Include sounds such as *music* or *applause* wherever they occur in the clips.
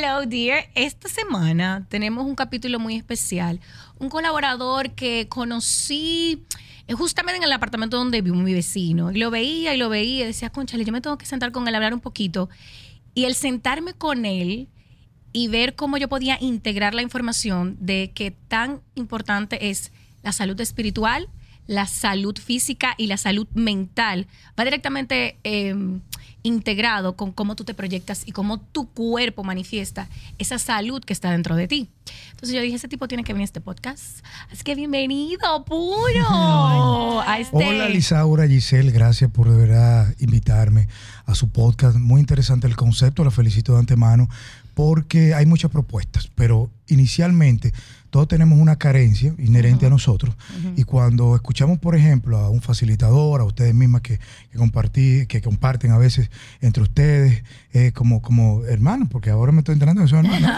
Hello, dear. Esta semana tenemos un capítulo muy especial. Un colaborador que conocí eh, justamente en el apartamento donde vive mi vecino. Lo veía y lo veía y decía, conchale, yo me tengo que sentar con él a hablar un poquito. Y el sentarme con él y ver cómo yo podía integrar la información de que tan importante es la salud espiritual, la salud física y la salud mental va directamente eh, integrado con cómo tú te proyectas y cómo tu cuerpo manifiesta esa salud que está dentro de ti. Entonces yo dije, ese tipo tiene que venir a este podcast. Así que bienvenido, puro. *laughs* a este... Hola, Lisaura Giselle, gracias por de verdad invitarme a su podcast. Muy interesante el concepto, la felicito de antemano porque hay muchas propuestas, pero inicialmente todos tenemos una carencia inherente a nosotros. Y cuando escuchamos, por ejemplo, a un facilitador, a ustedes mismas que, que, que comparten a veces entre ustedes eh, como, como hermanos, porque ahora me estoy enterando que son hermanos.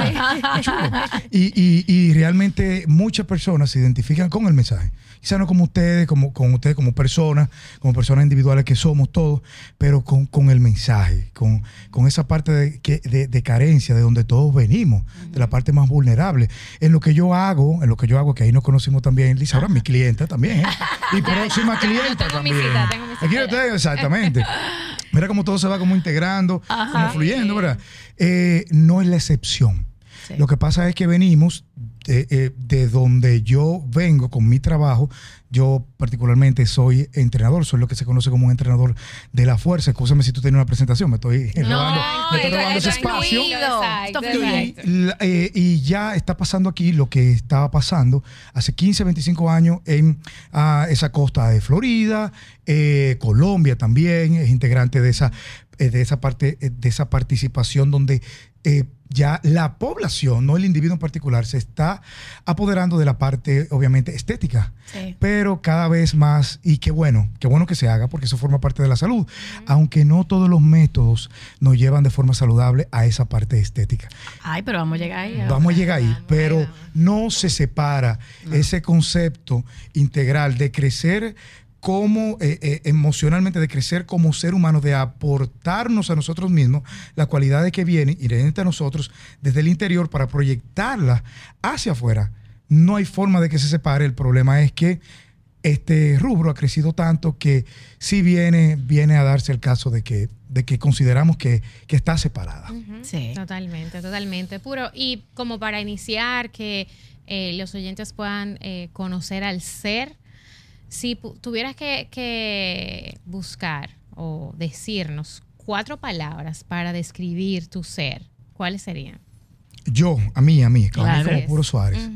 *laughs* y, y, y realmente muchas personas se identifican con el mensaje quizá no como ustedes, como, con ustedes como personas, como personas individuales que somos todos, pero con, el mensaje, con, con esa parte de, de, carencia de donde todos venimos, de la parte más vulnerable. En lo que yo hago, en lo que yo hago, que ahí nos conocimos también, Lisa, ahora mi clienta también, ¿eh? *laughs* y próxima clienta también. Aquí lo tengo, exactamente. *laughs* Mira cómo todo se va como integrando, como fluyendo, ¿verdad? Eh, no es la excepción. Lo que pasa es que venimos eh, de, donde yo vengo con mi trabajo, yo particularmente soy entrenador, soy lo que se conoce como un entrenador de la fuerza. Escúchame si tú tienes una presentación, me estoy robando, ese espacio. Eh, y, ya está pasando aquí lo que estaba pasando hace 15, 25 años en ah, esa costa de Florida, eh, Colombia también es integrante de esa, de esa parte, de esa participación donde ya la población, no el individuo en particular, se está apoderando de la parte, obviamente, estética. Pero cada vez más, y qué bueno, qué bueno que se haga, porque eso forma parte de la salud, aunque no todos los métodos nos llevan de forma saludable a esa parte estética. Ay, pero vamos a llegar ahí. Vamos a llegar ahí, pero no se separa ese concepto integral de crecer como eh, eh, emocionalmente, de crecer como ser humano, de aportarnos a nosotros mismos las cualidades que vienen inherentes a nosotros desde el interior para proyectarlas hacia afuera. No hay forma de que se separe. El problema es que este rubro ha crecido tanto que sí viene, viene a darse el caso de que, de que consideramos que, está separada. Sí. Totalmente, totalmente. Puro. Y como para iniciar, que eh, los oyentes puedan conocer al ser si tuvieras que, buscar o decirnos cuatro palabras para describir tu ser, ¿cuáles serían? Yo, a mí, a mí, como Puro Suárez.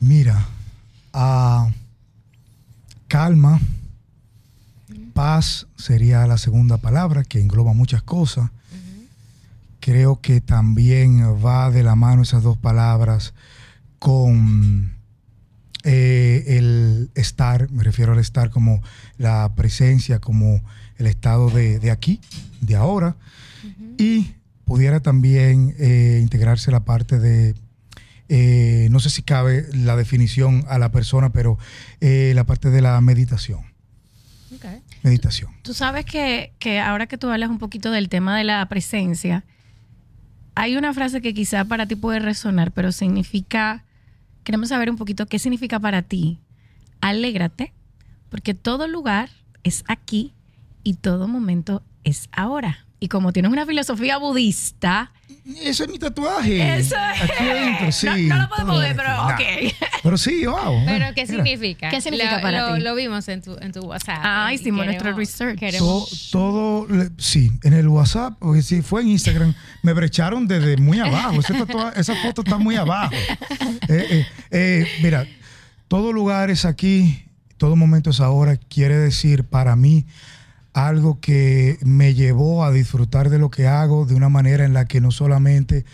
Mira, uh, calma, paz sería la segunda palabra que engloba muchas cosas. Creo que también va de la mano esas dos palabras con eh, el estar, me refiero al estar como la presencia, como el estado de, aquí, de ahora, y pudiera también eh, integrarse la parte de, eh, no sé si cabe la definición a la persona, pero la parte de la meditación. Meditación. Tú sabes que, que ahora que tú hablas un poquito del tema de la presencia, hay una frase que quizá para ti puede resonar, pero significa queremos saber un poquito qué significa para ti. Alégrate, porque todo lugar es aquí y todo momento es ahora. Y como tienes una filosofía budista. Eso es mi tatuaje. Eso es. sí. No, lo podemos ver, pero ok. Pero sí, wow. ¿Pero qué significa? ¿Qué significa para ti? Lo vimos en tu, en tu WhatsApp. Ah, hicimos nuestro research. Todo, sí, en el WhatsApp, porque si fue en Instagram, me brecharon desde muy abajo. esa foto está muy abajo. *laughs* Eh, eh, eh, mira, todo lugar es aquí, todo momento es ahora, quiere decir para mí algo que me llevó a disfrutar de lo que hago de una manera en la que no solamente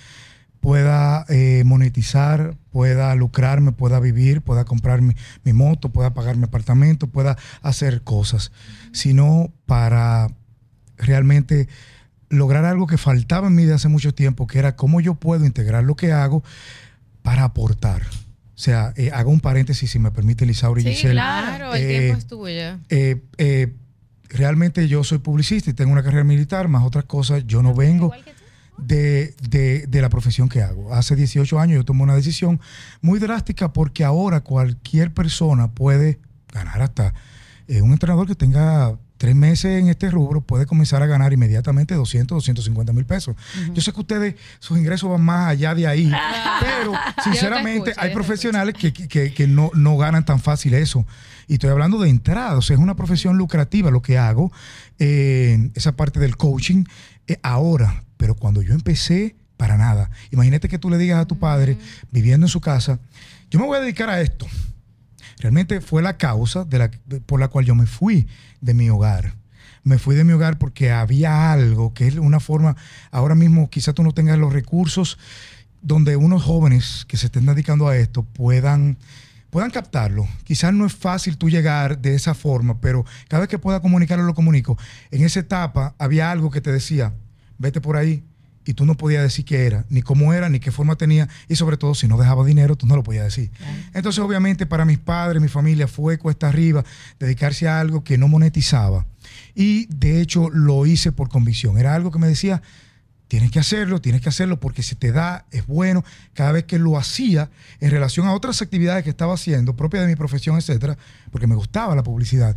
pueda eh, monetizar, pueda lucrarme, pueda vivir, pueda comprar mi, moto, pueda pagar mi apartamento, pueda hacer cosas, sino para realmente lograr algo que faltaba en mí de hace mucho tiempo, que era cómo yo puedo integrar lo que hago para aportar. O sea, eh, hago un paréntesis, si me permite, Lisaura y sí, Claro, el tiempo es tuyo. Eh, realmente yo soy publicista y tengo una carrera militar, más otras cosas, yo no vengo de, de- de la profesión que hago. Hace 18 años yo tomé una decisión muy drástica porque ahora cualquier persona puede ganar hasta eh, un entrenador que tenga tres meses en este rubro puede comenzar a ganar inmediatamente 200, 250 mil pesos. Yo sé que ustedes, sus ingresos van más allá de ahí, *laughs* pero sinceramente escucho, hay profesionales que, que- que no, no ganan tan fácil eso. Y estoy hablando de entrada, o sea, es una profesión lucrativa lo que hago, eh, esa parte del coaching, eh, ahora, pero cuando yo empecé, para nada. Imagínate que tú le digas a tu padre, viviendo en su casa, yo me voy a dedicar a esto. Realmente fue la causa de la, por la cual yo me fui de mi hogar. Me fui de mi hogar porque había algo que es una forma, ahora mismo quizás tú no tengas los recursos donde unos jóvenes que se estén dedicando a esto puedan, puedan captarlo. Quizás no es fácil tú llegar de esa forma, pero cada vez que pueda comunicarlo, lo comunico. En esa etapa había algo que te decía, vete por ahí, y tú no podías decir qué era, ni cómo era, ni qué forma tenía, y sobre todo si no dejaba dinero, tú no lo podías decir. Entonces, obviamente, para mis padres, mi familia, fue cuesta arriba dedicarse a algo que no monetizaba. Y de hecho lo hice por convicción. Era algo que me decía, tienes que hacerlo, tienes que hacerlo porque se te da, es bueno. Cada vez que lo hacía en relación a otras actividades que estaba haciendo, propia de mi profesión, etcétera, porque me gustaba la publicidad,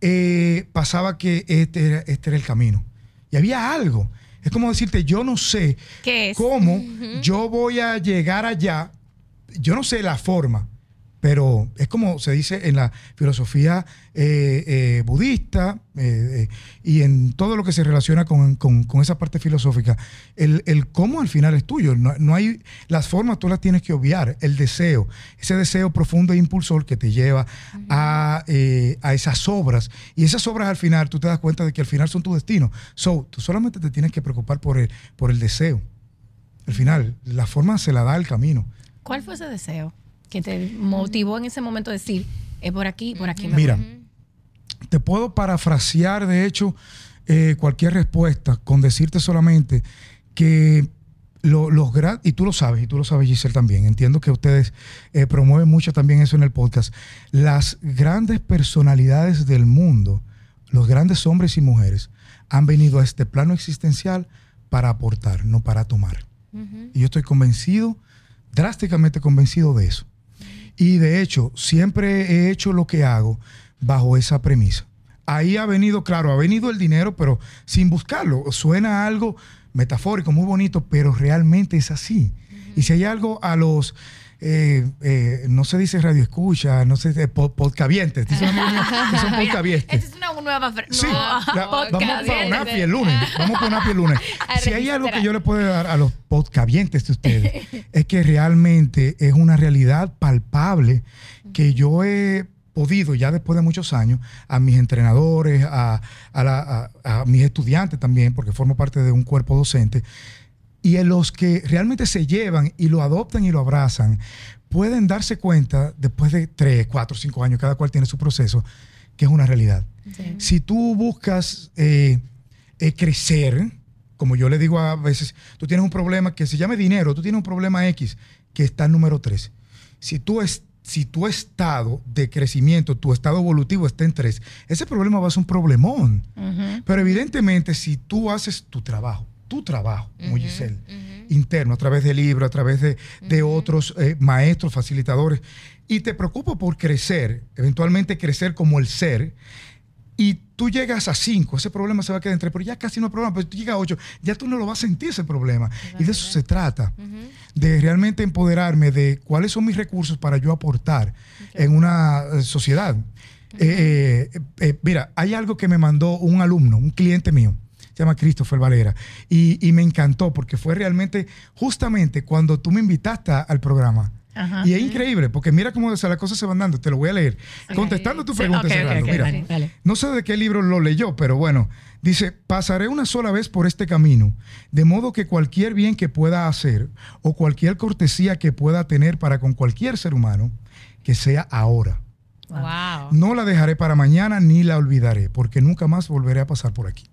eh, pasaba que este era, este era el camino. Y había algo. Es como decirte, yo no sé ¿Qué es? cómo yo voy a llegar allá. Yo no sé la forma, pero es como se dice en la filosofía eh, eh, budista eh, y en todo lo que se relaciona con, con- con esa parte filosófica. El, el cómo al final es tuyo. No, no hay las formas, tú las tienes que obviar. El deseo, ese deseo profundo e impulsor que te lleva a, a esas obras. Y esas obras al final, tú te das cuenta de que al final son tu destino. So, tú solamente te tienes que preocupar por el, por el deseo. Al final, la forma se la da el camino. ¿Cuál fue ese deseo que te motivó en ese momento a decir, es por aquí, por aquí me Mira, voy"? te puedo parafrasear, de hecho, eh, cualquier respuesta con decirte solamente que lo- los gran- y tú lo sabes, y tú lo sabes, Giselle, también. Entiendo que ustedes eh, promueven mucho también eso en el podcast. Las grandes personalidades del mundo, los grandes hombres y mujeres, han venido a este plano existencial para aportar, no para tomar. Y yo estoy convencido, drásticamente convencido de eso. Y de hecho, siempre he hecho lo que hago bajo esa premisa. Ahí ha venido, claro, ha venido el dinero, pero sin buscarlo. Suena algo metafórico, muy bonito, pero realmente es así. Y si hay algo a los, eh, eh, no se dice radio escucha, no se dice pod- podcavientes, que son *laughs* podcavientes. Esta es una nueva fr- Sí, la- *laughs* vamos para UNAPI el lunes. Vamos para UNAPI el lunes. *laughs* A Si hay algo que yo le puedo dar a los podcavientes de ustedes, es que realmente es una realidad palpable que yo he podido, ya después de muchos años, a mis entrenadores, a, a la- a- a mis estudiantes también, porque formo parte de un cuerpo docente, y en los que realmente se llevan y lo adoptan y lo abrazan, pueden darse cuenta después de tres, cuatro, cinco años, cada cual tiene su proceso, que es una realidad. Sí. Si tú buscas eh, eh, crecer, como yo le digo a veces, tú tienes un problema que se llame dinero, tú tienes un problema X que está en número 3. Si tú si tu estado de crecimiento, tu estado evolutivo está en 3, ese problema va a ser un problemón. Pero evidentemente, si tú haces tu trabajo, tu trabajo, ujú. interno, a través de libros, a través de, de otros eh, maestros, facilitadores, y te preocupa por crecer, eventualmente crecer como el ser, y tú llegas a 5, ese problema se va a quedar entre, pero ya casi no hay problema, pero tú llegas a 8, ya tú no lo vas a sentir ese problema. Y de eso se trata, de realmente empoderarme de cuáles son mis recursos para yo aportar en una eh, sociedad. Eh, mira, hay algo que me mandó un alumno, un cliente mío, se llama Christopher Valera, y, y me encantó porque fue realmente justamente cuando tú me invitaste al programa. Ajá. Y es increíble, porque mira cómo o sea, las cosas se van dando. Te lo voy a leer. Contestando tu pregunta, ok, ok, cerrando. ok, Mira, dale. no sé de qué libro lo leyó, pero bueno, dice, pasaré una sola vez por este camino, de modo que cualquier bien que pueda hacer o cualquier cortesía que pueda tener para con cualquier ser humano, que sea ahora. Wow. No la dejaré para mañana ni la olvidaré, porque nunca más volveré a pasar por aquí.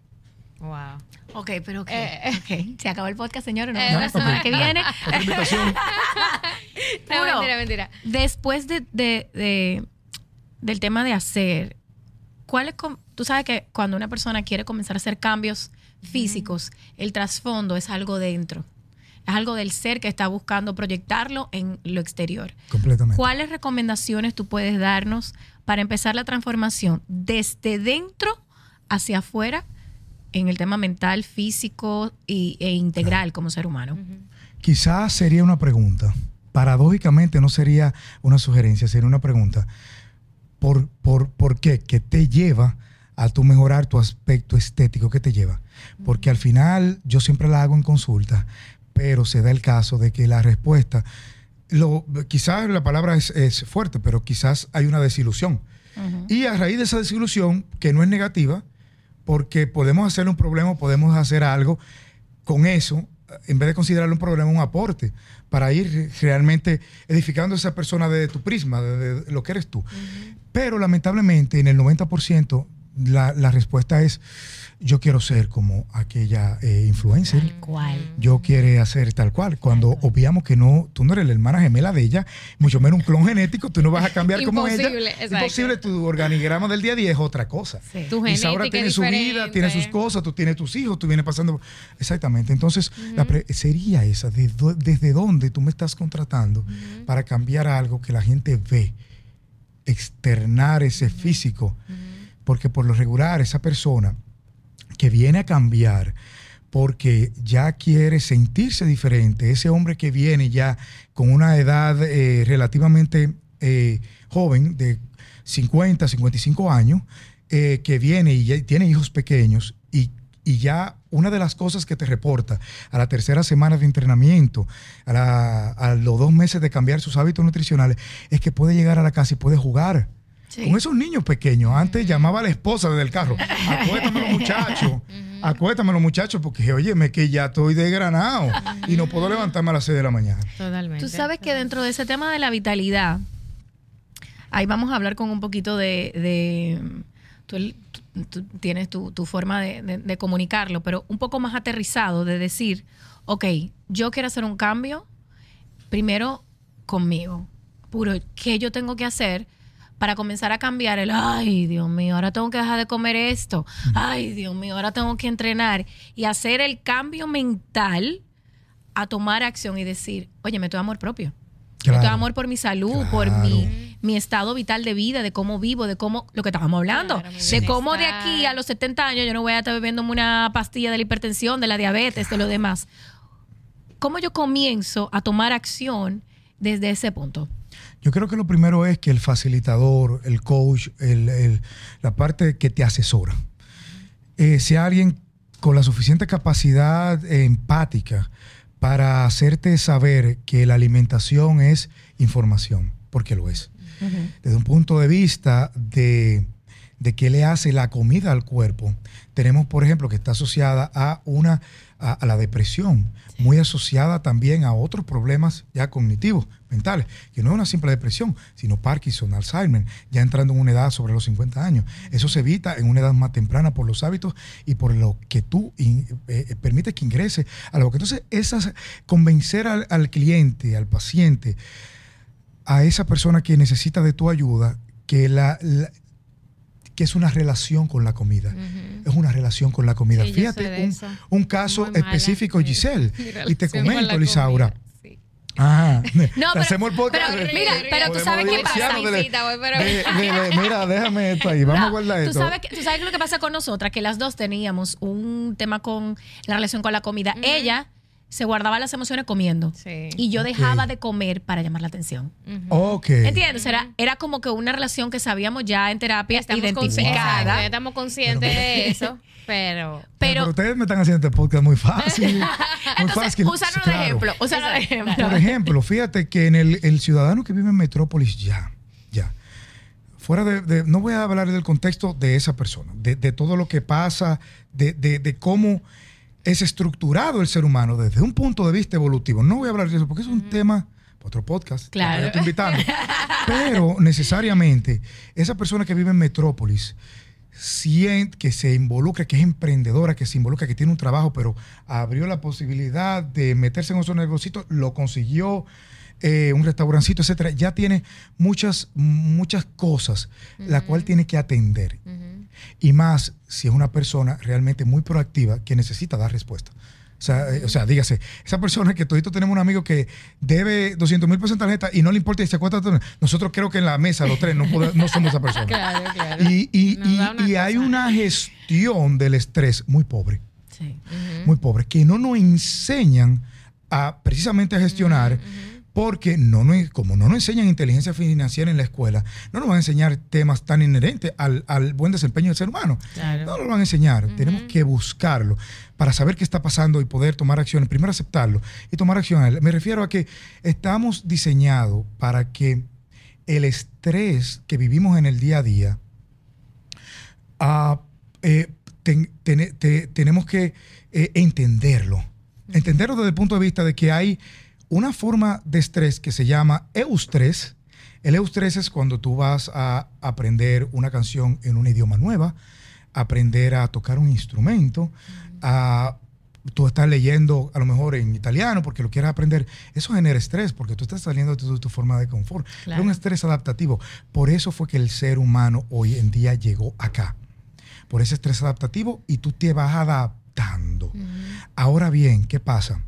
Wow. Ok, pero ok. Eh, ok. Se acabó el podcast, Eh, vemos la semana que viene. Otra invitación. *laughs* No, Puro. mentira, mentira. Después de, de- de- del tema de hacer, ¿cuáles com- Tú sabes que cuando una persona quiere comenzar a hacer cambios físicos, el trasfondo es algo dentro. Es algo del ser que está buscando proyectarlo en lo exterior. Completamente. ¿Cuáles recomendaciones tú puedes darnos para empezar la transformación desde dentro hacia afuera en el tema mental, físico y, e integral como ser humano? Quizás sería una pregunta. Paradójicamente no sería una sugerencia, sería una pregunta. ¿Por, por, por qué? ¿Qué te lleva a tu mejorar tu aspecto estético? ¿Qué te lleva? Porque al final yo siempre la hago en consulta, pero se da el caso de que la respuesta, lo, quizás la palabra es, es fuerte, pero quizás hay una desilusión. Y a raíz de esa desilusión, que no es negativa, porque podemos hacer un problema, podemos hacer algo con eso, en vez de considerarlo un problema, un aporte, para ir realmente edificando a esa persona desde tu prisma, de, lo que eres tú. Pero lamentablemente, en el 90%, la, la respuesta es yo quiero ser como aquella eh, influencer. Tal cual. Yo quiero hacer tal cual. Cuando obviamos que no, tú no eres la hermana gemela de ella, mucho menos un clon genético, tú no vas a cambiar como ella. Exacto. Imposible, tu organigrama del día a día es otra cosa. Sí. Tu Y Saura tiene su vida, tiene sus cosas, tú tienes tus hijos, tú vienes pasando. Exactamente. Entonces, la pre- sería esa, ¿de ¿desde dónde tú me estás contratando para cambiar algo que la gente ve? Externar ese físico. Porque por lo regular, esa persona que viene a cambiar porque ya quiere sentirse diferente, ese hombre que viene ya con una edad eh, relativamente eh, joven, de 50, 55 años, eh, que viene y ya tiene hijos pequeños y, y ya una de las cosas que te reporta a la tercera semana de entrenamiento, a, la- a los dos meses de cambiar sus hábitos nutricionales, es que puede llegar a la casa y puede jugar. Sí. Con esos niños pequeños, antes llamaba a la esposa desde el carro, *laughs* acuéstame los muchachos, acuéstame los muchachos, porque óyeme que ya estoy desgranado y no puedo levantarme a las 6 de la mañana. Totalmente. Tú sabes que dentro de ese tema de la vitalidad, ahí vamos a hablar con un poquito de... de- tú, tú- tú tienes tu, tu forma de, de- de comunicarlo, pero un poco más aterrizado, de decir, ok, yo quiero hacer un cambio, primero conmigo, puro, ¿qué yo tengo que hacer? Para comenzar a cambiar el, ay, Dios mío, ahora tengo que dejar de comer esto, ay, Dios mío, ahora tengo que entrenar y hacer el cambio mental a tomar acción y decir, oye, me doy amor propio. Me doy Claro. amor por mi salud, Claro. por mi, mi estado vital de vida, de cómo vivo, de cómo, lo que estábamos hablando, Claro, de cómo de aquí a los 70 años yo no voy a estar bebiéndome una pastilla de la hipertensión, de la diabetes, de lo demás. ¿Cómo yo comienzo a tomar acción desde ese punto? Yo creo que lo primero es que el facilitador, el coach, el- el- la parte que te asesora, eh, sea alguien con la suficiente capacidad empática para hacerte saber que la alimentación es información, porque lo es. Desde un punto de vista de, de qué le hace la comida al cuerpo, tenemos, por ejemplo, que está asociada a una a, a la depresión, muy asociada también a otros problemas ya cognitivos, mentales, que no es una simple depresión, sino Parkinson, Alzheimer, ya entrando en una edad sobre los 50 años. Eso se evita en una edad más temprana por los hábitos y por lo que tú in- eh, eh, permites que ingrese a lo que entonces esas convencer al, al cliente, al paciente, a esa persona que necesita de tu ayuda, que la, la- que es una relación con la comida. Es una relación con la comida. Sí, Fíjate, un, caso Muy específico. Giselle. Y te comento, Lisaura. Ajá. *laughs* No, *laughs* pero- hacemos el podcast. pero de- mira, pero tú sabes qué pasa, de- Visita, voy, pero- de- de- de- Mira, déjame esto ahí. Vamos No, a guardar tú esto. sabes, que- tú sabes lo que pasa con nosotras, que las dos teníamos un tema con la relación con la comida. Ella se guardaba las emociones comiendo Sí. y yo dejaba de comer para llamar la atención. Ok. ¿Entiendes? Era, era como que una relación que sabíamos ya en terapia Estamos identificada. ya estamos conscientes de eso, pero *laughs* Pero, Pero, ustedes me están haciendo este podcast muy fácil. *laughs* muy entonces, fácil. úsanos de Claro. ejemplo. Úsanos de ejemplo. Por ejemplo, fíjate que en el, el ciudadano que vive en Metrópolis ya, ya, fuera de, de- no voy a hablar del contexto de esa persona, de, de todo lo que pasa, de, de- de cómo es estructurado el ser humano desde un punto de vista evolutivo. No voy a hablar de eso porque es un tema para otro podcast. Claro. estoy invitando. *laughs* Pero necesariamente, esa persona que vive en Metrópolis, siente que se involucra, que es emprendedora, que se involucra, que tiene un trabajo, pero abrió la posibilidad de meterse en otro negocito, lo consiguió, eh, un restaurancito, etcétera. Ya tiene muchas, muchas cosas, la cual tiene que atender. Y más si es una persona realmente muy proactiva que necesita dar respuesta. O sea, eh, o sea, dígase, esa persona que todito tenemos un amigo que debe 200 mil pesos en tarjeta y no le importa y se. Nosotros creo que en la mesa, los tres, no, podemos- no somos esa persona. *laughs* Claro, claro. Y, y- y- una y hay una gestión del estrés muy pobre, Sí. muy pobre, que no nos enseñan a precisamente a gestionar, porque no, como no nos enseñan inteligencia financiera en la escuela, no nos van a enseñar temas tan inherentes al, al buen desempeño del ser humano. Claro. No nos van a enseñar, tenemos que buscarlo para saber qué está pasando y poder tomar acciones. Primero aceptarlo y tomar acción. Me refiero a que estamos diseñados para que el estrés que vivimos en el día a día, ah, eh, ten- ten- te- tenemos que eh, entenderlo. Entenderlo desde el punto de vista de que hay una forma de estrés que se llama eustrés. El eustrés es cuando tú vas a aprender una canción en un idioma nueva, aprender a tocar un instrumento, a tú estás leyendo a lo mejor en italiano porque lo quieres aprender, eso genera estrés porque tú estás saliendo de tu, tu forma de confort. Claro. Es un estrés adaptativo. Por eso fue que el ser humano hoy en día llegó acá. Por ese estrés adaptativo y tú te vas adaptando. Ahora bien, ¿qué pasa?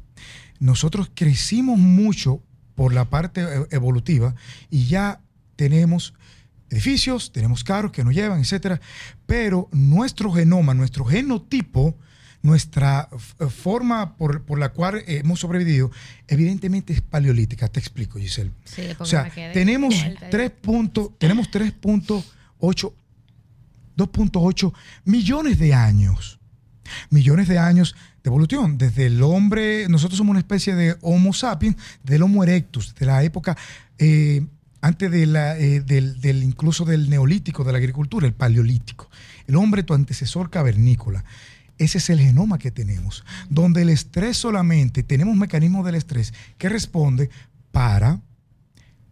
Nosotros crecimos mucho por la parte eh, evolutiva y ya tenemos edificios, tenemos carros que nos llevan, etcétera, pero nuestro genoma, nuestro genotipo, nuestra f- forma por, por la cual hemos sobrevivido, evidentemente es paleolítica. Te explico, Giselle. Sí, O sea, tenemos vuelta ahí. 3 punto- tenemos 3.8 2.8 millones de años. Millones de años de evolución. Desde el hombre, nosotros somos una especie de Homo sapiens, del Homo erectus, de la época eh, antes de la, eh, del, del- incluso del neolítico, de la agricultura, el paleolítico. El hombre, tu antecesor cavernícola. Ese es el genoma que tenemos, donde el estrés solamente, tenemos mecanismos del estrés que responde para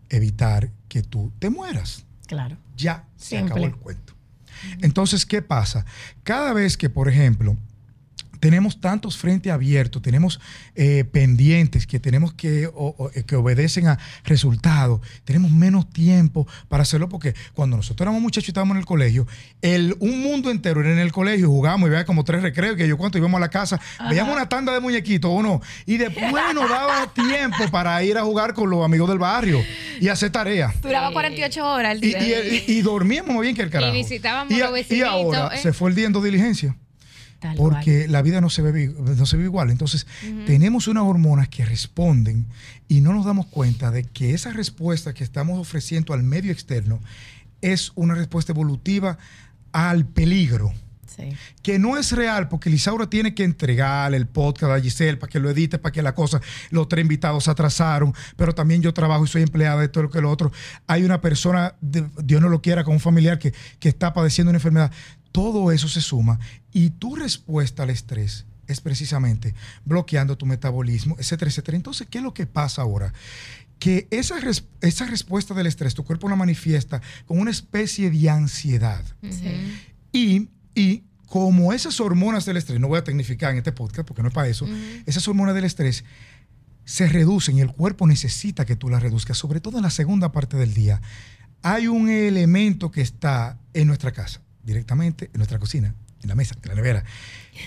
evitar que tú te mueras Claro. ya se Simple. acabó el cuento. Entonces, ¿qué pasa? Cada vez que, por ejemplo, tenemos tantos frentes abiertos, tenemos eh, pendientes que tenemos que, o- o- que obedecen a resultados, tenemos menos tiempo para hacerlo porque cuando nosotros éramos muchachos y estábamos en el colegio, el, un mundo entero era en el colegio, jugábamos y veía como tres recreos, que yo cuánto íbamos a la casa, veíamos una tanda de muñequitos o no, y después *laughs* nos daba tiempo para ir a jugar con los amigos del barrio y hacer tareas. Duraba 48 horas el Y, día. y- y- y dormíamos más bien que el carajo. visitábamos y, los y vecinitos, ahora ¿eh? se fue el día en dos diligencias. Tal cual. Porque la vida no se, ve, no se ve igual. Entonces, tenemos unas hormonas que responden y no nos damos cuenta de que esa respuesta que estamos ofreciendo al medio externo es una respuesta evolutiva al peligro Sí. que no es real porque Lisaura tiene que entregar el podcast a Giselle para que lo edite, para que la cosa, los tres invitados se atrasaron, pero también yo trabajo y soy empleada de todo lo que lo otro. Hay una persona, de- Dios no lo quiera, con un familiar que, que está padeciendo una enfermedad. Todo eso se suma y tu respuesta al estrés es precisamente bloqueando tu metabolismo, etcétera, etcétera. Entonces, ¿qué es lo que pasa ahora? Que esa, res- esa respuesta del estrés, tu cuerpo la manifiesta con una especie de ansiedad. Y, y como esas hormonas del estrés, no voy a tecnificar en este podcast porque no es para eso, esas hormonas del estrés se reducen y el cuerpo necesita que tú las reduzcas, sobre todo en la segunda parte del día. Hay un elemento que está en nuestra casa, directamente en nuestra cocina, en la mesa, en la nevera,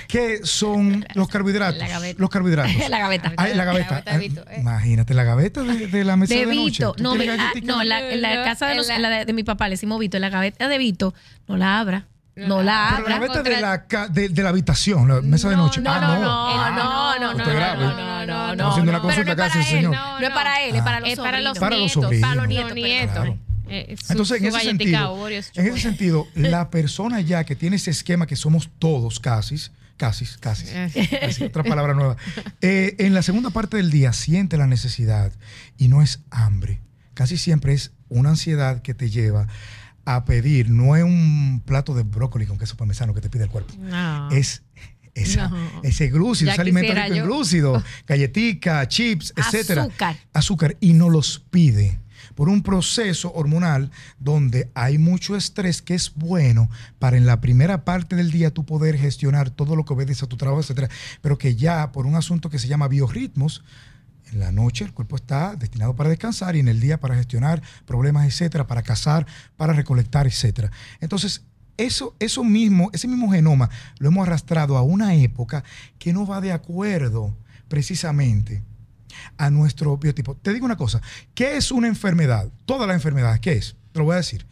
que son *laughs* los carbohidratos. La gaveta. Los carbohidratos. *laughs* La gaveta. Ay, la La gaveta. de Vito, eh. Imagínate la gaveta de, de la mesa de, De noche. Vito. ¿Tú No, me- ah, no, la, en la casa de, los- la- la de, de mi papá le decimos Vito. La gaveta de Vito no la abra. No la Pero la abra. gaveta de la, ca- de, de la habitación, la mesa de No, noche. no, Ah, no, no. no, Ah, no, no, Usted no, grave. no, no, no, Estamos haciendo una no. consulta Pero no es casi, para él, señor. No, es para él, es para los es para los sobrinos. Para los nietos. sobrinos. Para los nietos, Eh, su- Entonces, en su ese sentido, en ese sentido, *laughs* la persona ya que tiene ese esquema que somos todos casi, casi, casi, casi, otra palabra nueva, eh, en la segunda parte del día siente la necesidad y no es hambre. Casi siempre es una ansiedad que te lleva a pedir, no es un plato de brócoli con queso parmesano que te pide el cuerpo, No. es esa, No. ese glúcido, Ya ese alimento rico en glúcido, *laughs* galletica, chips, etcétera. Azúcar. Azúcar y no los pide por un proceso hormonal donde hay mucho estrés que es bueno para en la primera parte del día tú poder gestionar todo lo que obedeces a tu trabajo, etcétera, pero que ya por un asunto que se llama biorritmos, en la noche el cuerpo está destinado para descansar y en el día para gestionar problemas, etcétera, para cazar, para recolectar, etcétera. Entonces, eso, eso mismo, ese mismo genoma lo hemos arrastrado a una época que no va de acuerdo precisamente a nuestro biotipo. Te digo una cosa, ¿qué es una enfermedad? Todas las enfermedades, ¿qué es? Te lo voy a decir.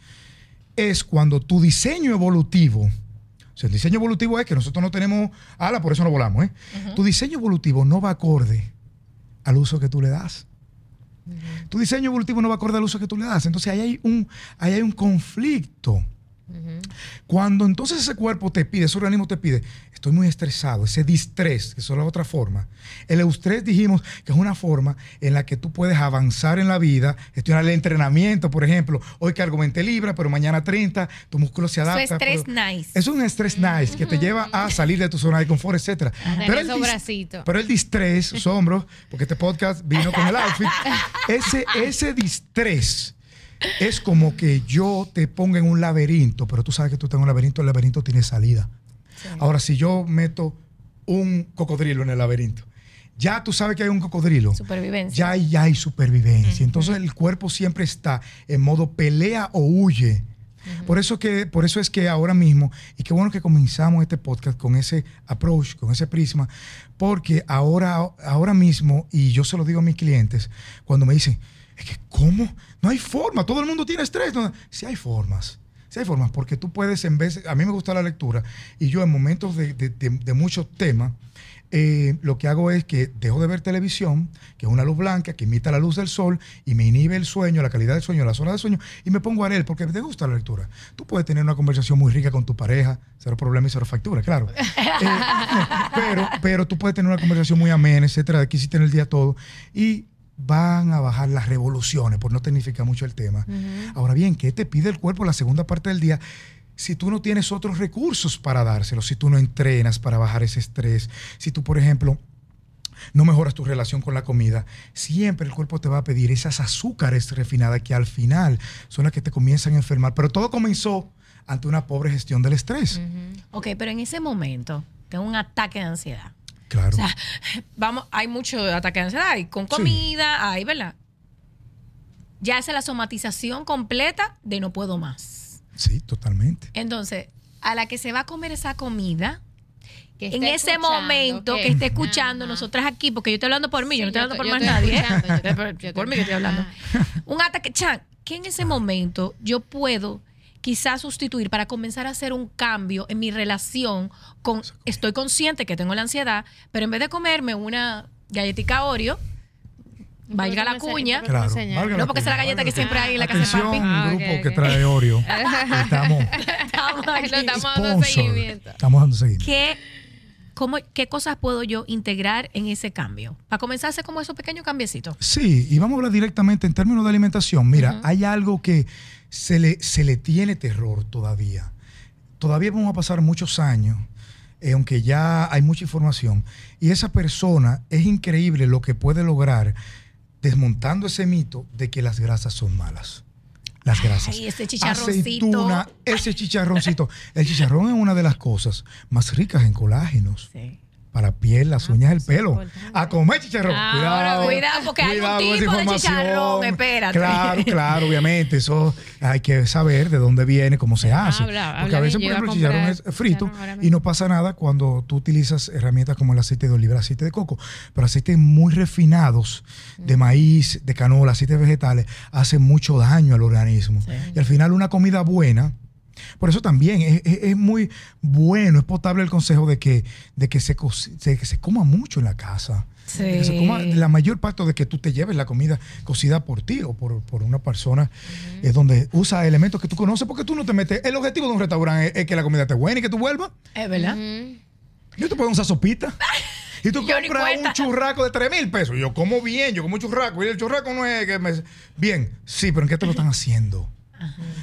Es cuando tu diseño evolutivo, o sea, el diseño evolutivo es que nosotros no tenemos ala, por eso no volamos, ¿eh? Tu diseño evolutivo no va acorde al uso que tú le das. Tu diseño evolutivo no va acorde al uso que tú le das. Entonces ahí hay un, ahí hay un conflicto. Cuando entonces ese cuerpo te pide, ese organismo te pide, estoy muy estresado, ese distrés, que es la otra forma. El eustrés dijimos que es una forma en la que tú puedes avanzar en la vida, gestionar el entrenamiento, por ejemplo, hoy cargo 20 libras, pero mañana 30, tu músculo se adapta. Eso es estrés pero- nice. Es un estrés nice que te lleva a salir de tu zona de confort, etcétera. tener el bracitos. pero el distrés, hombros, porque este podcast vino con el outfit, *laughs* ese, ese distrés es como que yo te ponga en un laberinto, pero tú sabes que tú estás en un laberinto, el laberinto tiene salida. Ahora, si yo meto un cocodrilo en el laberinto, ya tú sabes que hay un cocodrilo. Supervivencia. Ya hay, ya hay supervivencia. Entonces el cuerpo siempre está en modo pelea o huye. Por eso que, por eso es que ahora mismo, y qué bueno que comenzamos este podcast con ese approach, con ese prisma, porque ahora, ahora mismo, y yo se lo digo a mis clientes, cuando me dicen, es que ¿cómo? No hay forma, todo el mundo tiene estrés. No, sí hay formas. Sí hay formas, porque tú puedes, en vez, a mí me gusta la lectura, y yo en momentos de, de, de- de muchos temas, eh, lo que hago es que dejo de ver televisión, que es una luz blanca, que imita la luz del sol y me inhibe el sueño, la calidad del sueño, la zona de sueño, y me pongo a leer porque te gusta la lectura. Tú puedes tener una conversación muy rica con tu pareja, cero problema y cero factura, claro. *laughs* Eh, pero, pero tú puedes tener una conversación muy amena, etcétera, de aquí hiciste en el día todo, y van a bajar las revoluciones, por no tecnificar mucho el tema. Ahora bien, ¿qué te pide el cuerpo la segunda parte del día? Si tú no tienes otros recursos para dárselos, si tú no entrenas para bajar ese estrés, si tú, por ejemplo, no mejoras tu relación con la comida, siempre el cuerpo te va a pedir esas azúcares refinadas que al final son las que te comienzan a enfermar. Pero todo comenzó ante una pobre gestión del estrés. Ok, pero en ese momento tengo un ataque de ansiedad. Claro. O sea, vamos, hay mucho ataque de ansiedad, hay con comida, hay, ¿verdad? Ya es la somatización completa de no puedo más. sí, totalmente. Entonces, a la que se va a comer esa comida, Que en ese momento que- que esté escuchando, Ajá. nosotras aquí, porque yo estoy hablando por mí, yo no estoy hablando por más nadie. *laughs* por mí que estoy hablando. Un ataque, Chan, que en ese momento yo puedo quizás sustituir para comenzar a hacer un cambio en mi relación con, estoy consciente que tengo la ansiedad, pero en vez de comerme una galletica Oreo, valga la cuña, Claro. enseñar. valga no porque es la galleta que siempre hay en la casa Atención, de papi. Un grupo que trae Oreo. *laughs* Estamos, Estamos Lo aquí. estamos dando seguimiento. Estamos dando seguimiento. ¿Qué, cómo, ¿Qué cosas puedo yo integrar en ese cambio? Para comenzar a hacer como esos pequeños cambiecitos. Sí, y vamos a hablar directamente en términos de alimentación. Mira, hay algo que se le, se le tiene terror todavía. Todavía vamos a pasar muchos años, eh, aunque ya hay mucha información, y esa persona es increíble lo que puede lograr desmontando ese mito de que las grasas son malas. Las grasas. Ay, ese chicharroncito. Aceituna, ese chicharroncito. El chicharrón es una de las cosas más ricas en colágenos Sí. Para piel, las uñas, el pelo. A comer chicharrón. Ahora, cuidado. cuidado, porque hay un cuidado con esa tipo de chicharrón, espérate. Claro, *laughs* claro, obviamente. Eso hay que saber de dónde viene, cómo se hace. habla- porque habla a veces, por ejemplo, el chicharrón es frito chicharrón y no pasa nada cuando tú utilizas herramientas como el aceite de oliva, el aceite de coco. Pero aceites muy refinados de maíz, de canola, aceites vegetales, hacen mucho daño al organismo. Sí. Y al final una comida buena por eso también es, es- es muy bueno, es potable el consejo de que, de que, se, se- que se coma mucho en la casa. Sí. De que se coma la mayor parte de que tú te lleves la comida cocida por ti o por, por una persona es donde usa elementos que tú conoces porque tú no te metes. El objetivo de un restaurante es, es que la comida esté buena y que tú vuelvas. Es verdad. Yo te puedo usar sopita. *laughs* Y tú Yo compras un churraco de 3 mil pesos. Yo como bien, yo como un churraco. Y el churraco no es que me... Bien, sí, pero ¿en qué te lo están haciendo?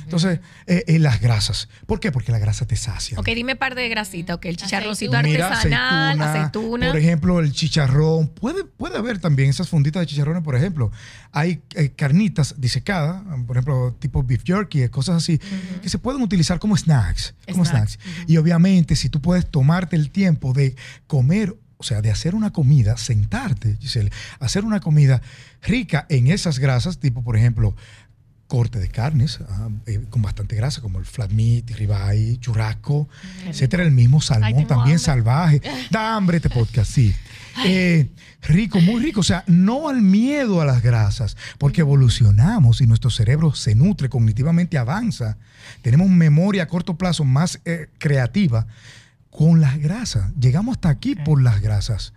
Entonces, eh, eh, las grasas. ¿Por qué? Porque la grasa te sacia. Ok, dime par de grasita. Ok, el chicharroncito Aceituna. artesanal, aceituna. Por ejemplo, el chicharrón. Puede, puede haber también esas funditas de chicharrones, por ejemplo. Hay eh, carnitas disecadas, por ejemplo, tipo beef jerky, cosas así, que se pueden utilizar como snacks. Como Snacks. snacks. Y obviamente, si tú puedes tomarte el tiempo de comer, o sea, de hacer una comida, sentarte, Giselle, hacer una comida rica en esas grasas, tipo, por ejemplo, corte de carnes ah, eh, con bastante grasa, como el flat meat, ribeye, churrasco, etcétera. El mismo salmón también hambre. salvaje. Da hambre este podcast, sí. Eh, rico, muy rico. O sea, no al miedo a las grasas, porque evolucionamos y nuestro cerebro se nutre, cognitivamente avanza. Tenemos memoria a corto plazo más eh, creativa con las grasas. Llegamos hasta aquí por las grasas.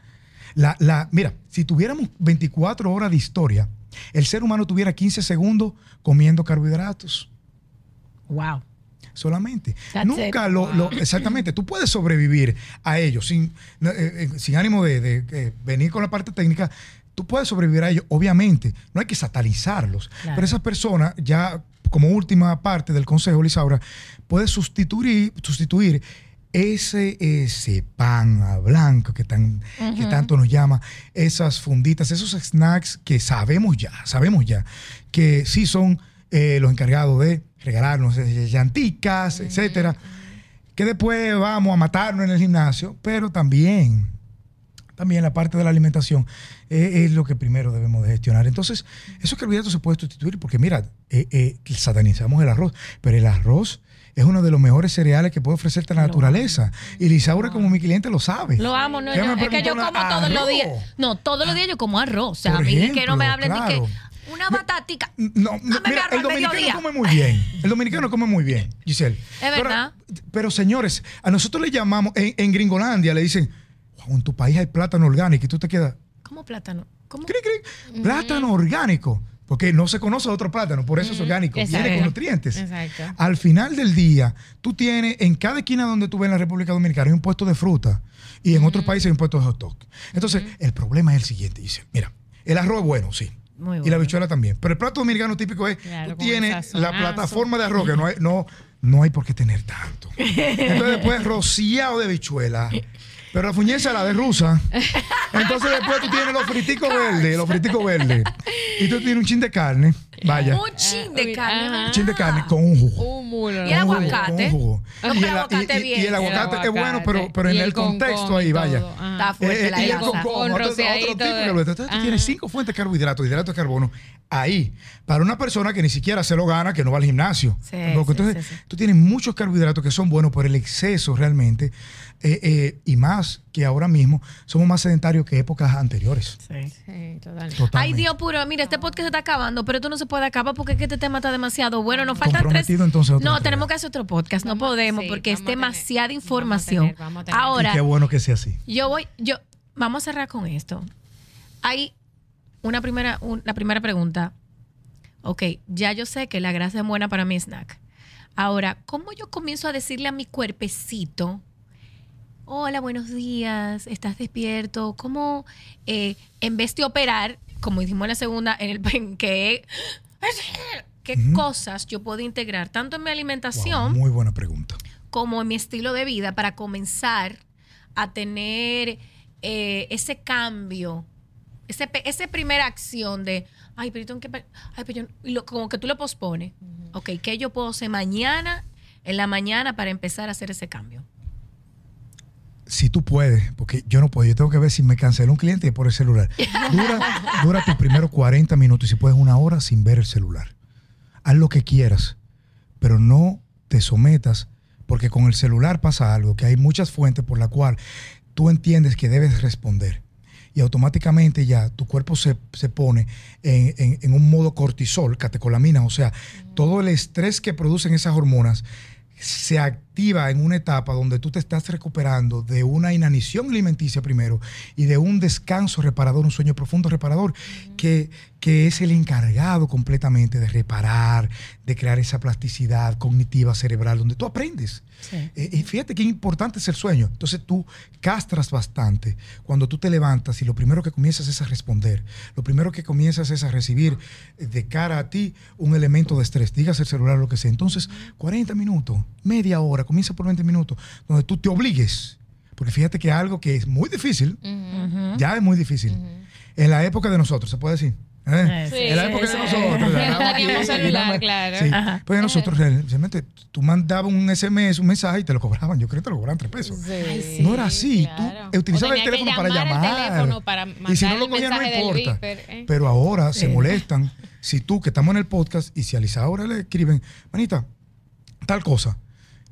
La, la, mira, si tuviéramos 24 horas de historia, el ser humano tuviera 15 segundos comiendo carbohidratos Wow. solamente. That's Nunca it. lo, lo- exactamente, tú puedes sobrevivir a ellos sin, eh, eh, sin ánimo de, de, venir con la parte técnica. Tú puedes sobrevivir a ellos, obviamente. No hay que satanizarlos. Claro. Pero esas personas, ya como última parte del consejo, Lisaura, puede sustituir, sustituir ese, ese pan a blanco que, tan, que tanto nos llama, esas funditas, esos snacks que sabemos ya, sabemos ya, que sí son eh, los encargados de regalarnos eh, llanticas, etcétera, que después vamos a matarnos en el gimnasio, pero también, también la parte de la alimentación eh, es lo que primero debemos de gestionar. Entonces, esos carbohidratos se pueden sustituir porque, mira, eh, eh, satanizamos el arroz, pero el arroz es uno de los mejores cereales que puede ofrecerte la naturaleza. Y Lisaura, como mi cliente, lo sabe. Lo amo, no, es que yo como todos los días. No, todos los días yo como arroz. O sea, Por a mí que no me hablen de claro. que una batatica. No, no, mira, el dominicano mediodía. come muy bien. El dominicano come muy bien, Giselle. Es verdad. Pero, pero, señores, a nosotros le llamamos, en, en Gringolandia le dicen, wow, en tu país hay plátano orgánico y tú te quedas, ¿Cómo plátano? ¿Cómo? cri, plátano orgánico. Porque no se conoce otro plátano, por eso es orgánico. Viene Exacto. con nutrientes. Exacto. Al final del día, tú tienes en cada esquina donde tú ves en la República Dominicana hay un puesto de fruta y en otros países hay un puesto de hot dog. Entonces, el problema es el siguiente. Dice, mira, el arroz es bueno, sí. Muy Y la bueno. habichuela también. Pero el plato dominicano típico es, Claro, tú tienes la plataforma de arroz, que no hay, no, no hay por qué tener tanto. *laughs* Entonces después rociado de habichuela. Pero la fuñeza la de rusa. Entonces después tú tienes los friticos verdes, los friticos verdes. Y tú tienes un chin de carne, vaya. Un chin de carne. Un chin de carne con un jugo. Un mulo. Y el aguacate. con un jugo. No, pero Y el aguacate y- y- bien. Y el aguacate es bueno, pero, pero en Y el, contexto ahí, vaya. Está fuerte Eh, la y el Con otro, tipo. Entonces tú tienes cinco fuentes de carbohidratos, hidratos de carbono ahí. Para una persona que ni siquiera se lo gana, que no va al gimnasio. Sí, Porque sí, entonces sí, sí. tú tienes muchos carbohidratos que son buenos por el exceso realmente. Eh, eh, y más que ahora mismo somos más sedentarios que épocas anteriores. Sí. Sí, totalmente. Totalmente. Ay, Dios puro, mira, este podcast se está acabando, pero esto no se puede acabar porque es que este tema está demasiado bueno. Nos faltan tres. Entonces, No, entrega. tenemos que hacer otro podcast, no podemos sí, porque es tener- demasiada vamos a información. tener, vamos a tener. Y Ahora, qué bueno que sea así. yo voy, yo, vamos a cerrar con esto. Hay una primera, un- la primera pregunta. Ok, ya yo sé que la grasa es buena para mi snack. Ahora, ¿cómo yo comienzo a decirle a mi cuerpecito, hola, buenos días, estás despierto? ¿Cómo, eh, en vez de operar, como dijimos en la segunda, en el *laughs* en que qué cosas yo puedo integrar tanto en mi alimentación Wow, muy buena pregunta. como en mi estilo de vida para comenzar a tener eh, ese cambio, ese, pe- esa primera acción de, ay, pero yo tengo que, ay, pero yo, y lo- como que tú lo pospones. Ok, ¿qué yo puedo hacer mañana, en la mañana, para empezar a hacer ese cambio? Si tú puedes, porque yo no puedo, yo tengo que ver si me cancela un cliente por el celular. Dura, dura tus primeros 40 minutos y si puedes una hora sin ver el celular. Haz lo que quieras, pero no te sometas, porque con el celular pasa algo, que hay muchas fuentes por la cual tú entiendes que debes responder. Y automáticamente ya tu cuerpo se, se pone en, en- un modo cortisol, catecolamina, o sea, todo el estrés que producen esas hormonas se activa en una etapa donde tú te estás recuperando de una inanición alimenticia primero y de un descanso reparador, un sueño profundo reparador, que, que es el encargado completamente de reparar, de crear esa plasticidad cognitiva cerebral donde tú aprendes. Eh, eh, fíjate qué importante es el sueño. Entonces tú castras bastante cuando tú te levantas y lo primero que comienzas es a responder. Lo primero que comienzas es a recibir de cara a ti un elemento de estrés. Digas el celular, lo que sea. Entonces, 40 minutos, media hora, comienza por 20 minutos, donde tú te obligues. Porque fíjate que algo que es muy difícil, ya es muy difícil. En la época de nosotros, se puede decir. En ¿eh? Sí, en la época sí, de nosotros. Teníamos celular, claro. Sí, pues nosotros realmente, tú mandabas un SMS, un mensaje y te lo cobraban. Yo creo que te lo cobraban tres pesos. Sí, no era así. claro. Tú utilizabas el teléfono para llamar teléfono para y si no lo cogían, no importa. beeper, ¿eh? Pero ahora se molestan. Si tú, que estamos en el podcast, y si a Lisa ahora le escriben, manita, tal cosa.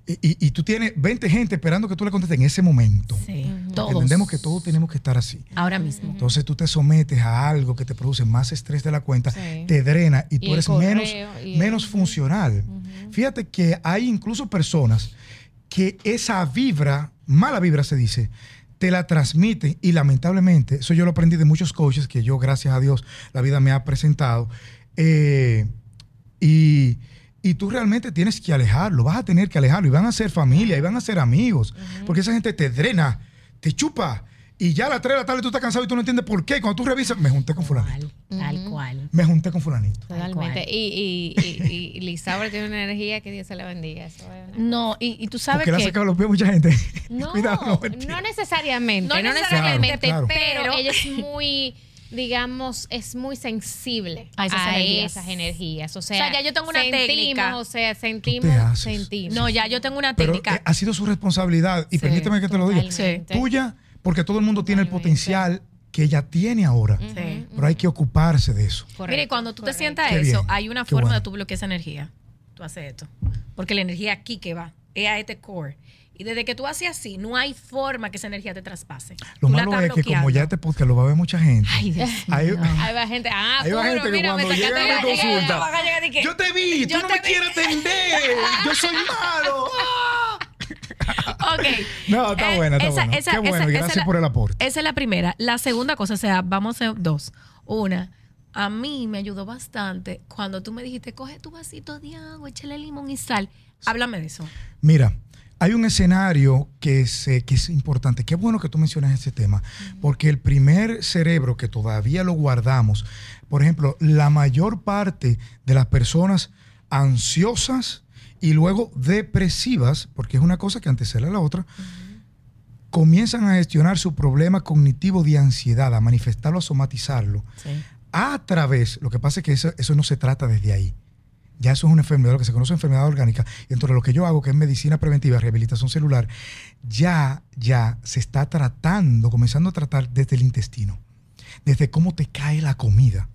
Y, tú tienes 20 gente esperando que tú le contestes en ese momento. Sí, todos. Entendemos que todos tenemos que estar así. Ahora mismo. Entonces tú te sometes a algo que te produce más estrés de la cuenta, Sí. te drena y Y tú eres correo, menos, y- menos funcional. Fíjate que hay incluso personas que esa vibra, mala vibra se dice, te la transmiten y lamentablemente, eso yo lo aprendí de muchos coaches que yo, gracias a Dios, la vida me ha presentado. eh, y, y tú realmente tienes que alejarlo, vas a tener que alejarlo y van a ser familia y van a ser amigos, porque esa gente te drena, te chupa. Y ya a las 3 de la tarde tú estás cansado y tú no entiendes por qué. Cuando tú revisas, me junté con fulanito. Tal, tal cual. Me junté con fulanito. Tal Totalmente. Y, y, y, y Lisaura tiene una energía que Dios se la bendiga. Eso es una- No, y, y tú sabes Porque le ha que... sacado los pies a mucha gente. No, *laughs* Cuidado, no, no, necesariamente. No No, necesariamente, necesariamente, Claro, pero, pero- ella es muy, digamos, es muy sensible A a esas esas, energías. energías. O sea, O sea, ya yo tengo una sentimos, técnica. O sea, te sentimos, haces. sentimos. No, ya yo tengo una Pero técnica. eh, ha sido su responsabilidad. Y Sí, permíteme que te lo diga. Tuya, porque todo el mundo tiene el potencial que ella tiene ahora. Sí. Pero hay que ocuparse de eso. Correcto, Mire, cuando tú te sientas Qué eso, bien, hay una qué forma bueno. de tú bloquear esa energía. Tú haces esto. Porque la energía aquí que va, es a este core. Y desde que tú haces así, no hay forma que esa energía te traspase. Lo Tú malo es que como ya este podcast lo va a ver mucha gente. Ay, Dios *laughs* va gente, ah, puro, gente que mira, me cuando sacaste llega a la- mi consulta, que- Yo te vi, tú no te me vi. quieres atender. Yo soy *laughs* malo. Ok. *laughs* No, está Eh, buena, está esa- buena. esa- Qué bueno, esa- gracias por el aporte. Esa es la primera. La segunda cosa, o sea, vamos a hacer dos. Una, a mí me ayudó bastante cuando tú me dijiste, coge tu vasito de agua, échale limón y sal. Háblame de eso. Mira, hay un escenario que es, eh, que es importante. Qué bueno que tú mencionas ese tema, porque el primer cerebro que todavía lo guardamos, por ejemplo, la mayor parte de las personas ansiosas y luego depresivas, porque es una cosa que antecede a la otra, comienzan a gestionar su problema cognitivo de ansiedad, a manifestarlo, a somatizarlo Sí. a través, lo que pasa es que eso, eso no se trata desde ahí. Ya eso es una enfermedad, lo que se conoce enfermedad orgánica. Y dentro de lo que yo hago, que es medicina preventiva, rehabilitación celular, ya, ya se está tratando, comenzando a tratar desde el intestino, desde cómo te cae la comida.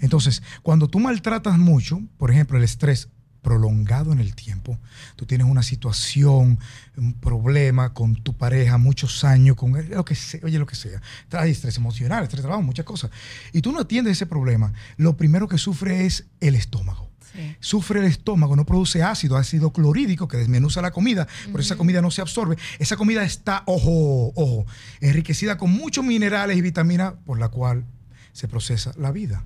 Entonces, cuando tú maltratas mucho, por ejemplo, el estrés prolongado en el tiempo, tú tienes una situación, un problema con tu pareja, muchos años, con lo que sea, oye, lo que sea. Hay estrés emocional, estrés de trabajo, muchas cosas. Y tú no atiendes ese problema, lo primero que sufre es el estómago. Sí. Sufre el estómago, no produce ácido, ácido clorhídrico que desmenuza la comida, por esa comida no se absorbe. Esa comida está, ojo, ojo, enriquecida con muchos minerales y vitaminas por la cual se procesa la vida.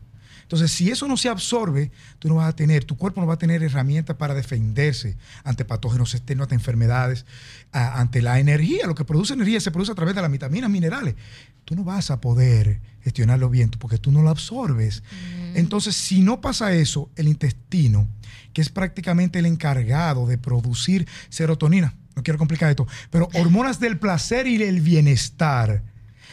Entonces, si eso no se absorbe, tú no vas a tener, tu cuerpo no va a tener herramientas para defenderse ante patógenos externos, ante enfermedades, a- ante la energía. Lo que produce energía se produce a través de las vitaminas, minerales. Tú no vas a poder gestionarlo bien porque tú no lo absorbes. Entonces, si no pasa eso, el intestino, que es prácticamente el encargado de producir serotonina, no quiero complicar esto, pero hormonas del placer y del bienestar.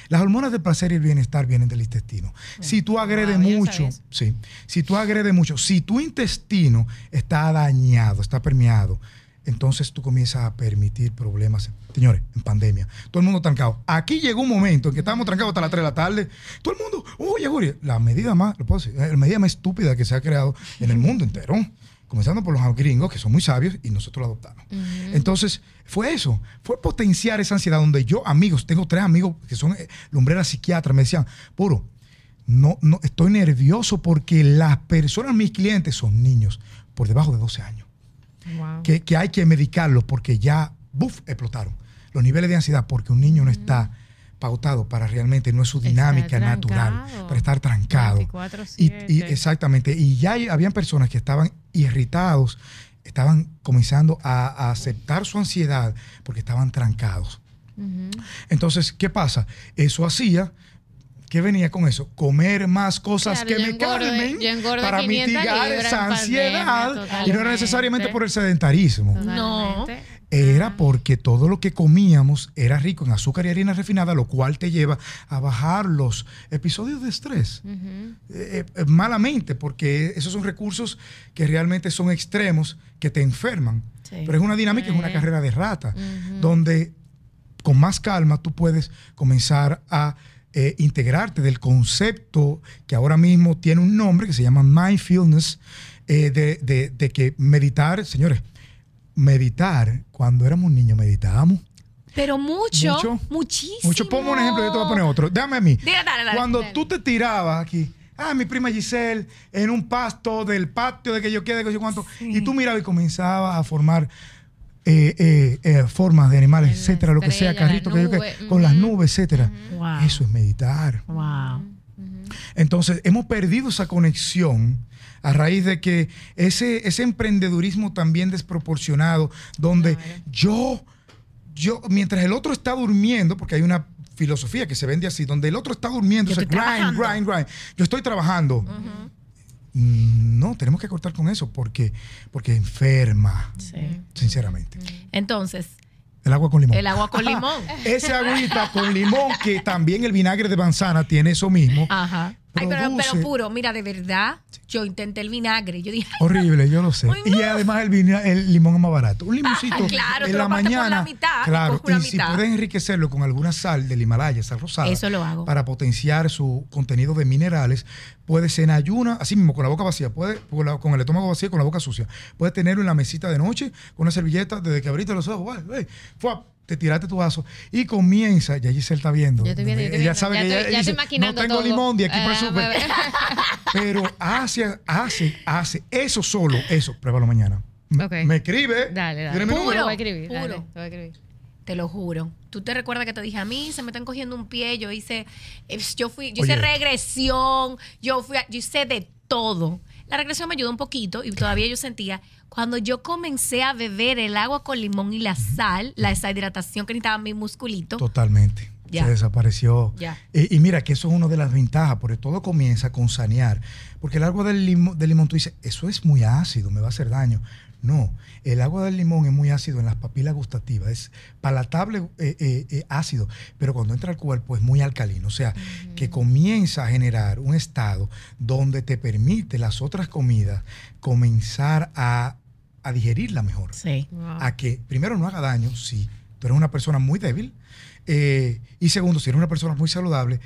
Las hormonas del placer y el bienestar vienen del intestino. Si tú agredes Wow, mucho, sí, si tú agredes mucho, si tu intestino está dañado, está permeado, entonces tú comienzas a permitir problemas. Señores, en pandemia, todo el mundo trancado. Aquí llegó un momento en que estábamos trancados hasta las 3 de la tarde. Todo el mundo, oye, Juri, la medida más, lo puedo decir, la medida más estúpida que se ha creado en el mundo entero. Comenzando por los gringos, que son muy sabios, y nosotros lo adoptamos. Entonces, fue eso. Fue potenciar esa ansiedad donde yo, amigos, tengo tres amigos que son eh, lumbreras psiquiatras, me decían, puro, no, no, estoy nervioso porque las personas, mis clientes, son niños por debajo de 12 años Wow. que, que hay que medicarlos porque ya, buf, explotaron. Los niveles de ansiedad porque un niño no está pautado para realmente, no es su dinámica natural, para estar trancado. 24/7. Y, y exactamente, y ya habían personas que estaban irritados, estaban comenzando a, a aceptar su ansiedad porque estaban trancados. Entonces, ¿qué pasa? Eso hacía, ¿qué venía con eso? Comer más cosas Claro, que me engordé- calmen para 500 mitigar esa pandemia, ansiedad y no era necesariamente por el sedentarismo. No. Era porque todo lo que comíamos era rico en azúcar y harina refinada, lo cual te lleva a bajar los episodios de estrés. Eh, eh, malamente, porque esos son recursos que realmente son extremos, que te enferman. Sí. Pero es una dinámica, es una carrera de rata, donde con más calma tú puedes comenzar a eh, integrarte del concepto que ahora mismo tiene un nombre que se llama mindfulness, de, de- de que meditar, señores, meditar, cuando éramos niños meditábamos. Pero mucho, Mucho. muchísimo. Mucho, pongo un ejemplo, yo te voy a poner otro. Déjame a mí. Dale, dale, dale. Cuando tú te tirabas aquí, ah, mi prima Giselle, en un pasto del patio de que yo quede, que yo cuánto, Sí. y tú mirabas y comenzabas a formar eh, eh, eh, formas de animales, La etcétera, lo que sea, carritos, que yo con las nubes, etcétera. Wow. Eso es meditar. Wow. Entonces, hemos perdido esa conexión a raíz de que ese, ese emprendedurismo también desproporcionado, donde Claro. yo, yo, mientras el otro está durmiendo, porque hay una filosofía que se vende así, donde el otro está durmiendo, o sea, grind, trabajando. grind, grind. Yo estoy trabajando. Mm, No, tenemos que cortar con eso porque, porque enferma, Sí. sinceramente. Entonces, El agua con limón. el agua con limón. *laughs* Ese agüita con limón, que también el vinagre de manzana tiene eso mismo. Ajá. Ay, pero, puro, mira, de verdad, yo intenté el vinagre. Yo dije, Horrible, yo lo sé. *laughs* Ay, Y además el, vina- el limón es más barato. Un limoncito Ah, claro, en la mañana. la mitad claro, y si puedes enriquecerlo con alguna sal del Himalaya, sal rosada. Eso lo hago. Para potenciar su contenido de minerales. Puedes en ayuna, así mismo, con la boca vacía, puede, con, la- con el estómago vacío, con la boca sucia. Puedes tenerlo en la mesita de noche, con una servilleta, desde que abriste los ojos, fuá, te tiraste tu vaso y comienza, ya Giselle está viendo. Yo estoy viendo, yo estoy Ella viendo. sabe Ya que estoy- ella ya dice, no tengo todo". limón de aquí para el súper. *laughs* Pero hace, hace, hace eso solo, eso, pruébalo mañana. M- Ok. Me escribe. Dale, ¿Tiene dale. Puro. número? Lo voy a escribir. dale, puro. lo voy a escribir. te lo juro. Tú te recuerdas que te dije a mí, se me están cogiendo un pie, yo hice, yo fui, yo hice regresión, yo fui, a- yo hice de todo. La regresión me ayudó un poquito y todavía yo sentía, cuando yo comencé a beber el agua con limón y la sal, la esa hidratación que necesitaba mi musculito, Totalmente. Ya. Se desapareció. Ya. Y mira que eso es una de las ventajas, porque todo comienza con sanear. Porque el agua del limón, del limón, tú dices, eso es muy ácido, me va a hacer daño. No, el agua del limón es muy ácido en las papilas gustativas, es palatable eh, eh, eh, ácido, pero cuando entra al cuerpo es muy alcalino, o sea, que comienza a generar un estado donde te permite las otras comidas comenzar a, a digerirla mejor sí. Wow. a que primero no haga daño si tú eres una persona muy débil eh, y segundo, si eres una persona muy saludable,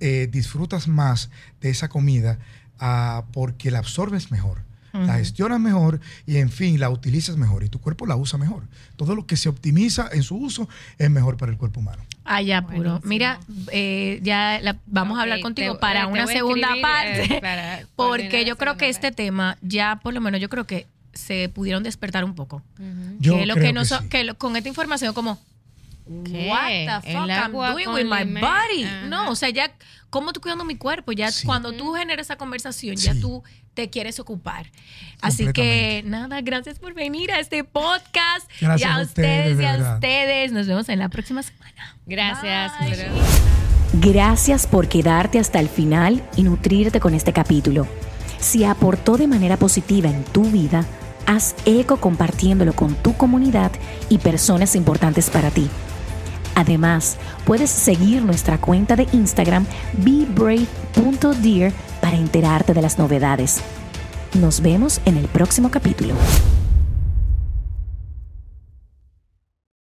eh, disfrutas más de esa comida ah, porque la absorbes mejor, la gestionas mejor y en fin, la utilizas mejor y tu cuerpo la usa mejor. Todo lo que se optimiza en su uso es mejor para el cuerpo humano. Ah, ya, puro. Buenísimo. Mira, eh, ya la- vamos a hablar contigo te- para eh, te una segunda escribir, parte. eh, *laughs* para *laughs* porque yo creo que este parte. tema ya, por lo menos, yo creo que se pudieron despertar un poco. Ujú. Yo que lo creo que no que so- sí. que lo- con esta información como ¿Qué? what the El fuck I'm agua doing with my body Ajá. no o sea ya cómo estoy cuidando mi cuerpo ya Sí. cuando tú generas esa conversación ya Sí. tú te quieres ocupar así que nada gracias por venir a este podcast Gracias y a a ustedes, ustedes de y a verdad. ustedes nos vemos en la próxima semana Gracias. Bye. Gracias por quedarte hasta el final y nutrirte con este capítulo. Si aportó de manera positiva en tu vida, haz eco compartiéndolo con tu comunidad y personas importantes para ti. Además, puedes seguir nuestra cuenta de Instagram bebrave.dear para enterarte de las novedades. Nos vemos en el próximo capítulo.